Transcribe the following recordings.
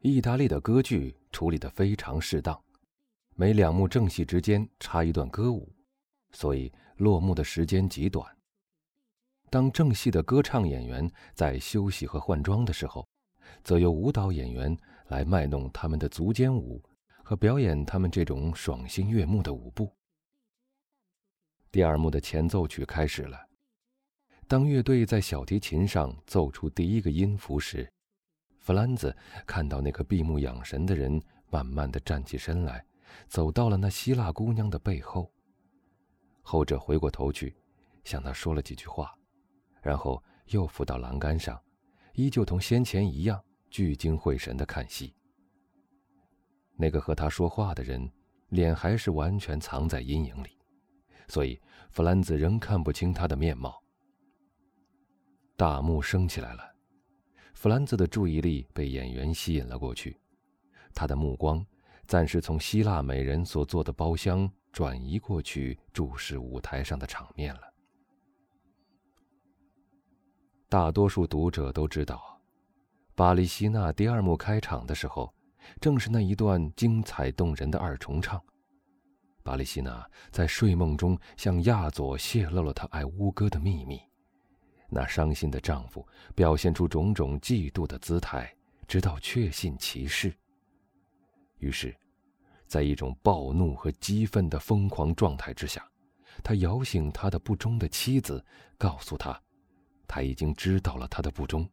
意大利的歌剧处理得非常适当，每两幕正戏之间插一段歌舞，所以落幕的时间极短。当正戏的歌唱演员在休息和换装的时候，则由舞蹈演员来卖弄他们的足尖舞和表演他们这种爽心悦目的舞步。第二幕的前奏曲开始了。当乐队在小提琴上奏出第一个音符时，弗兰兹看到那个闭目养神的人慢慢的站起身来，走到了那希腊姑娘的背后。后者回过头去，向他说了几句话，然后又扶到栏杆上，依旧同先前一样聚精会神的看戏。那个和他说话的人，脸还是完全藏在阴影里，所以弗兰兹仍看不清他的面貌。大幕升起来了，弗兰兹的注意力被演员吸引了过去，他的目光暂时从希腊美人所坐的包厢转移过去，注视舞台上的场面了。大多数读者都知道，巴黎希娜第二幕开场的时候，正是那一段精彩动人的二重唱。巴黎希娜在睡梦中向亚佐泄露了她爱乌歌的秘密。那伤心的丈夫表现出种种嫉妒的姿态，直到确信其事。于是，在一种暴怒和激愤的疯狂状态之下，他摇醒他的不忠的妻子，告诉他，他已经知道了他的不忠，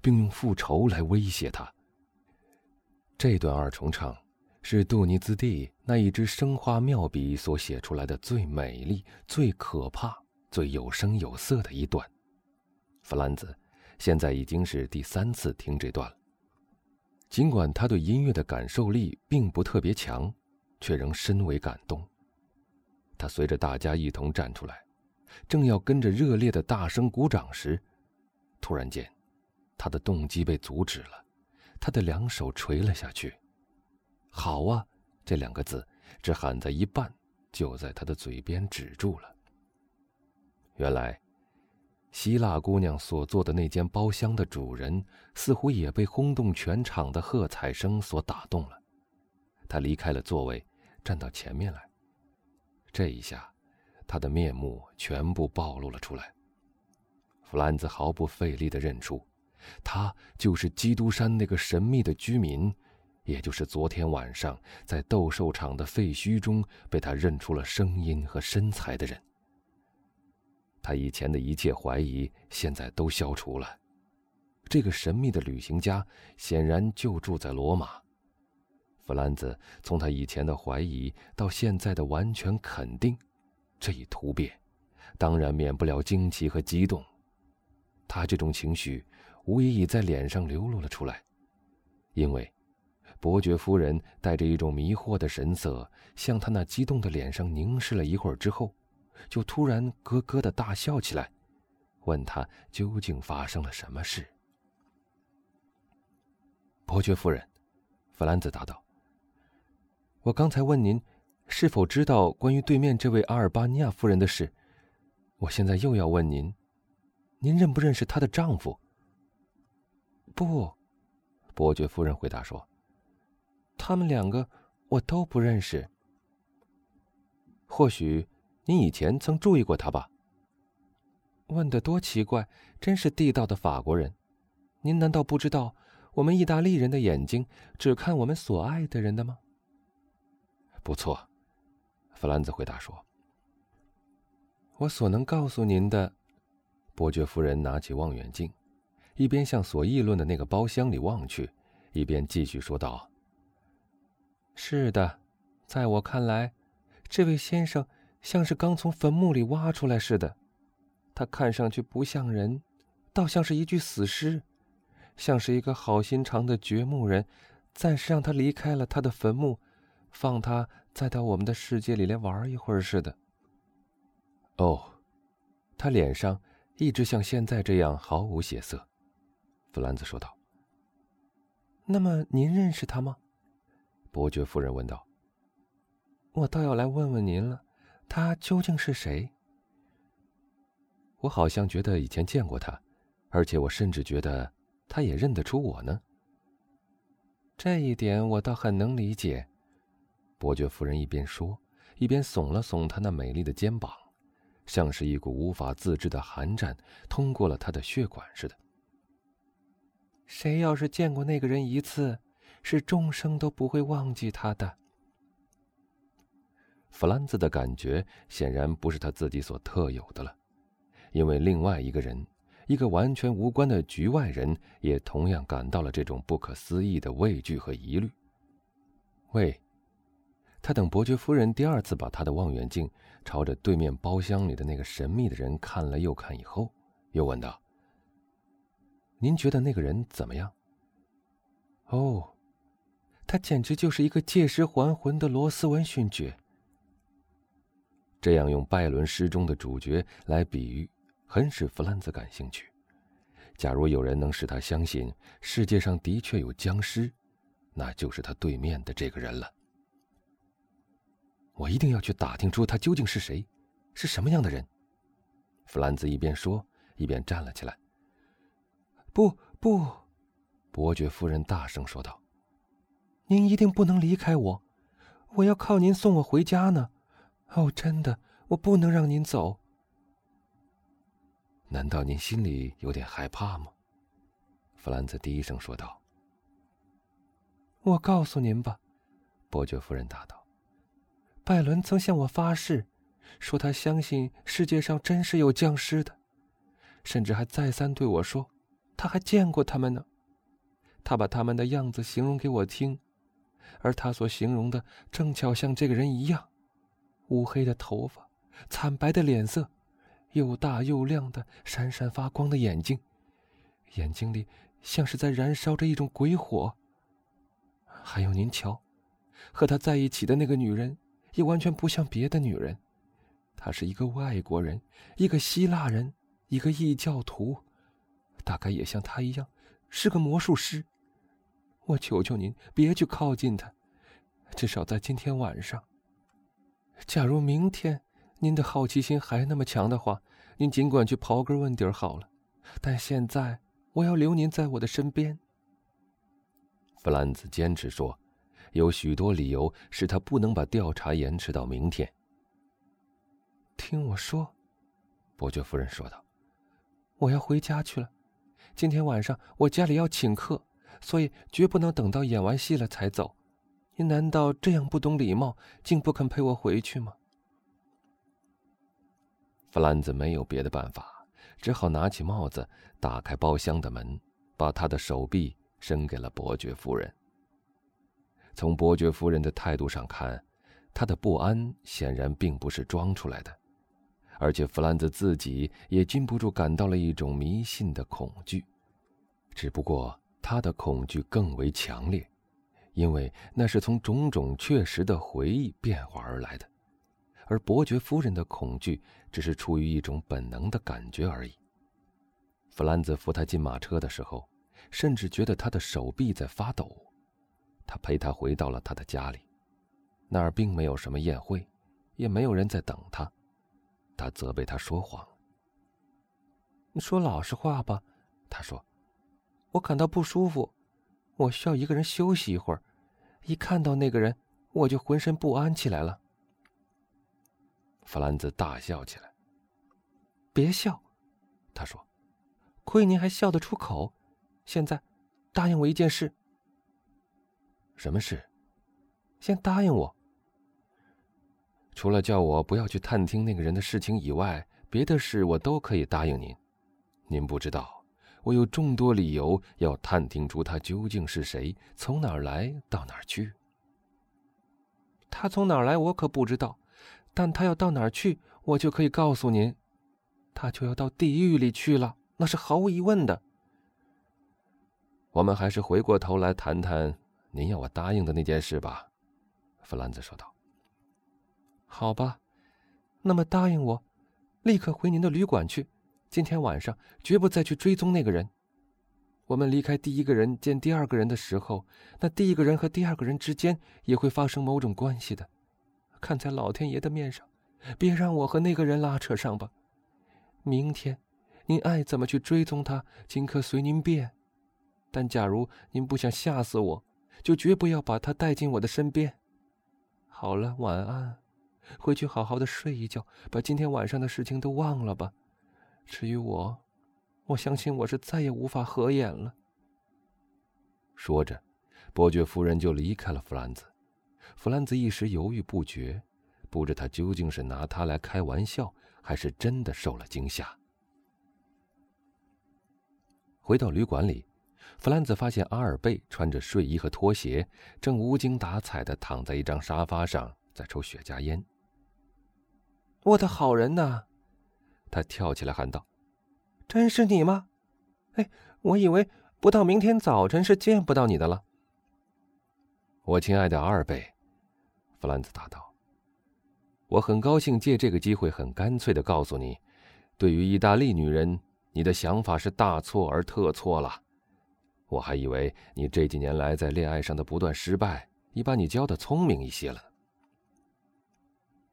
并用复仇来威胁他。这段二重唱，是杜尼兹蒂那一支生花妙笔所写出来的最美丽、最可怕、最有声有色的一段。弗兰兹现在已经是第三次听这段了。尽管他对音乐的感受力并不特别强，却仍深为感动。他随着大家一同站出来，正要跟着热烈的大声鼓掌时，突然间，他的动机被阻止了。他的两手垂了下去。“好啊！”这两个字只喊在一半，就在他的嘴边止住了。原来。希腊姑娘所坐的那间包厢的主人，似乎也被轰动全场的喝彩声所打动了。他离开了座位，站到前面来。这一下，他的面目全部暴露了出来。弗兰兹毫不费力地认出，他就是基督山那个神秘的居民，也就是昨天晚上在斗兽场的废墟中被他认出了声音和身材的人。他以前的一切怀疑现在都消除了。这个神秘的旅行家显然就住在罗马。弗兰兹从他以前的怀疑到现在的完全肯定，这一突变，当然免不了惊奇和激动。他这种情绪无疑已在脸上流露了出来，因为伯爵夫人带着一种迷惑的神色向他那激动的脸上凝视了一会儿之后。就突然咯咯的大笑起来，问他究竟发生了什么事。伯爵夫人，弗兰兹答道：“我刚才问您，是否知道关于对面这位阿尔巴尼亚夫人的事？我现在又要问您，您认不认识她的丈夫？”不，伯爵夫人回答说：“他们两个我都不认识。或许。”你以前曾注意过他吧？问的多奇怪，真是地道的法国人。您难道不知道，我们意大利人的眼睛只看我们所爱的人的吗？不错，弗兰兹回答说。我所能告诉您的，伯爵夫人拿起望远镜，一边向所议论的那个包厢里望去，一边继续说道：“是的，在我看来，这位先生。”像是刚从坟墓里挖出来似的，他看上去不像人，倒像是一具死尸，像是一个好心肠的掘墓人，暂时让他离开了他的坟墓，放他再到我们的世界里来玩一会儿似的。哦，他脸上一直像现在这样毫无血色，弗兰兹说道。那么您认识他吗？伯爵夫人问道。我倒要来问问您了。他究竟是谁？我好像觉得以前见过他，而且我甚至觉得他也认得出我呢。这一点我倒很能理解。伯爵夫人一边说，一边耸了耸她那美丽的肩膀，像是一股无法自制的寒战通过了她的血管似的。谁要是见过那个人一次，是终生都不会忘记他的。弗兰兹的感觉显然不是他自己所特有的了，因为另外一个人，一个完全无关的局外人，也同样感到了这种不可思议的畏惧和疑虑。喂，他等伯爵夫人第二次把他的望远镜朝着对面包厢里的那个神秘的人看了又看以后，又问道：“您觉得那个人怎么样？”哦，他简直就是一个借尸还魂的罗斯文勋爵。这样用拜伦诗中的主角来比喻，很使弗兰兹感兴趣。假如有人能使他相信世界上的确有僵尸，那就是他对面的这个人了。我一定要去打听出他究竟是谁，是什么样的人。弗兰兹一边说，一边站了起来。不不，伯爵夫人大声说道：“您一定不能离开我，我要靠您送我回家呢。”哦，真的，我不能让您走。难道您心里有点害怕吗？弗兰兹低声说道。我告诉您吧，伯爵夫人答道。拜伦曾向我发誓，说他相信世界上真是有僵尸的，甚至还再三对我说，他还见过他们呢。他把他们的样子形容给我听，而他所形容的正巧像这个人一样。乌黑的头发，惨白的脸色，又大又亮的闪闪发光的眼睛，眼睛里像是在燃烧着一种鬼火。还有您瞧，和他在一起的那个女人，也完全不像别的女人，她是一个外国人，一个希腊人，一个异教徒，大概也像他一样，是个魔术师。我求求您别去靠近他，至少在今天晚上。假如明天您的好奇心还那么强的话，您尽管去刨根问底儿好了。但现在我要留您在我的身边。弗兰兹坚持说，有许多理由使他不能把调查延迟到明天。听我说，伯爵夫人说道：“我要回家去了。今天晚上我家里要请客，所以绝不能等到演完戏了才走。”您难道这样不懂礼貌，竟不肯陪我回去吗？弗兰兹没有别的办法，只好拿起帽子，打开包厢的门，把他的手臂伸给了伯爵夫人。从伯爵夫人的态度上看，他的不安显然并不是装出来的，而且弗兰兹自己也禁不住感到了一种迷信的恐惧，只不过他的恐惧更为强烈。因为那是从种种确实的回忆变化而来的，而伯爵夫人的恐惧只是出于一种本能的感觉而已。弗兰兹扶他进马车的时候，甚至觉得他的手臂在发抖。他陪他回到了他的家里，那儿并没有什么宴会，也没有人在等他。他责备他说谎。说老实话吧，他说：“我感到不舒服。”我需要一个人休息一会儿，一看到那个人，我就浑身不安起来了。弗兰兹大笑起来。别笑，他说：“亏您还笑得出口。现在，答应我一件事。”什么事？先答应我。除了叫我不要去探听那个人的事情以外，别的事我都可以答应您。您不知道。我有众多理由要探听出他究竟是谁，从哪儿来到哪儿去。他从哪儿来我可不知道，但他要到哪儿去，我就可以告诉您，他就要到地狱里去了，那是毫无疑问的。我们还是回过头来谈谈您要我答应的那件事吧，弗兰兹说道。好吧，那么答应我，立刻回您的旅馆去。今天晚上绝不再去追踪那个人。我们离开第一个人见第二个人的时候，那第一个人和第二个人之间也会发生某种关系的。看在老天爷的面上，别让我和那个人拉扯上吧。明天，您爱怎么去追踪他，尽可随您便。但假如您不想吓死我，就绝不要把他带进我的身边。好了，晚安，回去好好的睡一觉，把今天晚上的事情都忘了吧。至于我，我相信我是再也无法合眼了。说着，伯爵夫人就离开了弗兰兹。弗兰兹一时犹豫不决，不知他究竟是拿他来开玩笑，还是真的受了惊吓。回到旅馆里，弗兰兹发现阿尔贝穿着睡衣和拖鞋，正无精打采的躺在一张沙发上，在抽雪茄烟。我的好人呐！他跳起来喊道：“真是你吗？哎，我以为不到明天早晨是见不到你的了。”我亲爱的阿尔贝，弗兰兹答道：“我很高兴借这个机会，很干脆的告诉你，对于意大利女人。”你的想法是大错而特错了，我还以为你这几年来在恋爱上的不断失败，已把你教的聪明一些了。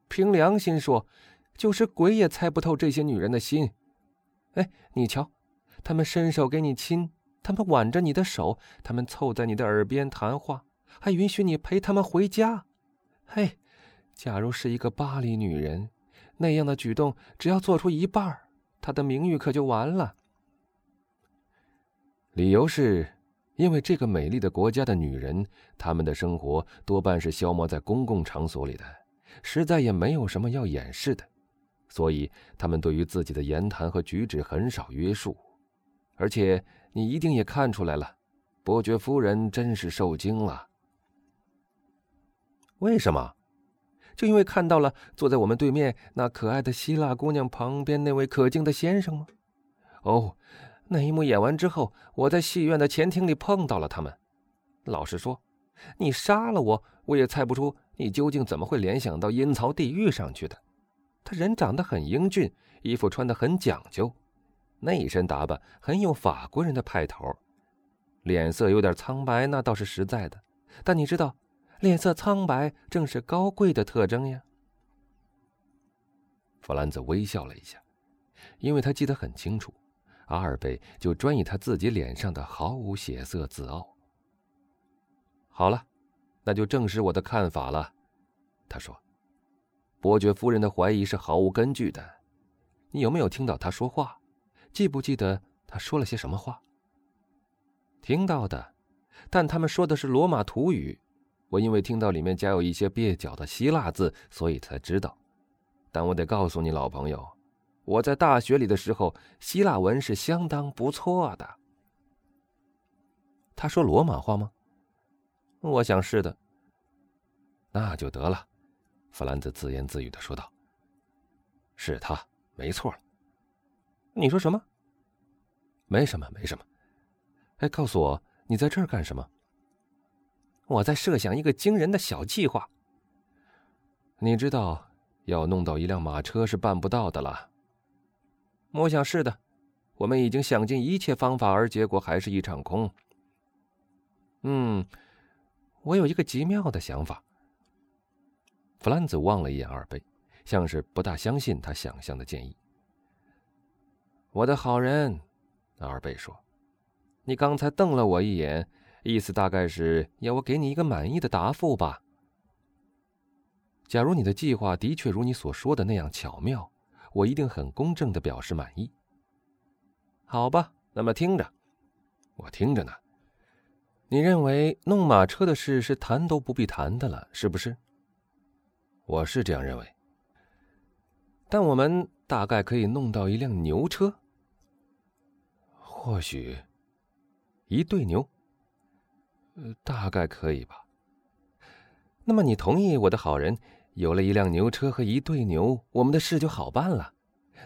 凭良心说，就是鬼也猜不透这些女人的心。哎，你瞧，他们伸手给你亲，他们挽着你的手，他们凑在你的耳边谈话，还允许你陪他们回家。嘿，假如是一个巴黎女人，那样的举动只要做出一半她。的名誉可就完了。理由是，因为这个美丽的国家的女人，她们的生活多半是消磨在公共场所里的，实在也没有什么要掩饰的，所以他们对于自己的言谈和举止很少约束。而且你一定也看出来了，伯爵夫人真是受惊了。为什么？就因为看到了坐在我们对面那可爱的希腊姑娘旁边那位可敬的先生吗？哦，那一幕演完之后，我在戏院的前厅里碰到了他们。老实说，你杀了我，我也猜不出你究竟怎么会联想到阴曹地狱上去的。他人长得很英俊，衣服穿得很讲究，那一身打扮很有法国人的派头，脸色有点苍白，那倒是实在的。但你知道？脸色苍白正是高贵的特征呀。弗兰兹微笑了一下，因为他记得很清楚，阿尔贝就专以他自己脸上的毫无血色自傲。好了，那就证实我的看法了，他说：“伯爵夫人的怀疑是毫无根据的。你有没有听到他说话？记不记得他说了些什么话？”听到的，但他们说的是罗马土语。我因为听到里面夹有一些蹩脚的希腊字，所以才知道。但我得告诉你，老朋友，我在大学里的时候，希腊文是相当不错的。他说罗马话吗？我想是的。那就得了，弗兰兹自言自语的说道：“是他，没错。”你说什么？没什么，没什么。哎，告诉我，你在这儿干什么？我在设想一个惊人的小计划。你知道，要弄到一辆马车是办不到的了。我想是的，我们已经想尽一切方法，而结果还是一场空。嗯，我有一个极妙的想法。弗兰兹望了一眼阿尔贝，像是不大相信他想象的建议。我的好人，阿尔贝说：“你刚才瞪了我一眼。”意思大概是要我给你一个满意的答复吧。假如你的计划的确如你所说的那样巧妙，我一定很公正的表示满意。好吧，那么听着，我听着呢。你认为弄马车的事是谈都不必谈的了，是不是？我是这样认为。但我们大概可以弄到一辆牛车，或许一对牛。呃，大概可以吧。那么你同意我的好人，有了一辆牛车和一对牛，我们的事就好办了。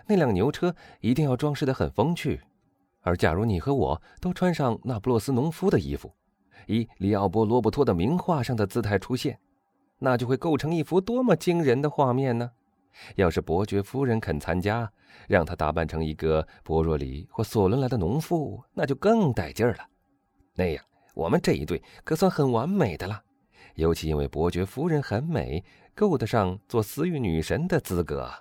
那辆牛车一定要装饰的很风趣，而假如你和我都穿上那不勒斯农夫的衣服，以里奥波罗伯托的名画上的姿态出现，那就会构成一幅多么惊人的画面呢？要是伯爵夫人肯参加，让她打扮成一个博若里或索伦来的农妇，那就更带劲儿了。那样。我们这一对可算很完美的了，尤其因为伯爵夫人很美，够得上做私欲女神的资格。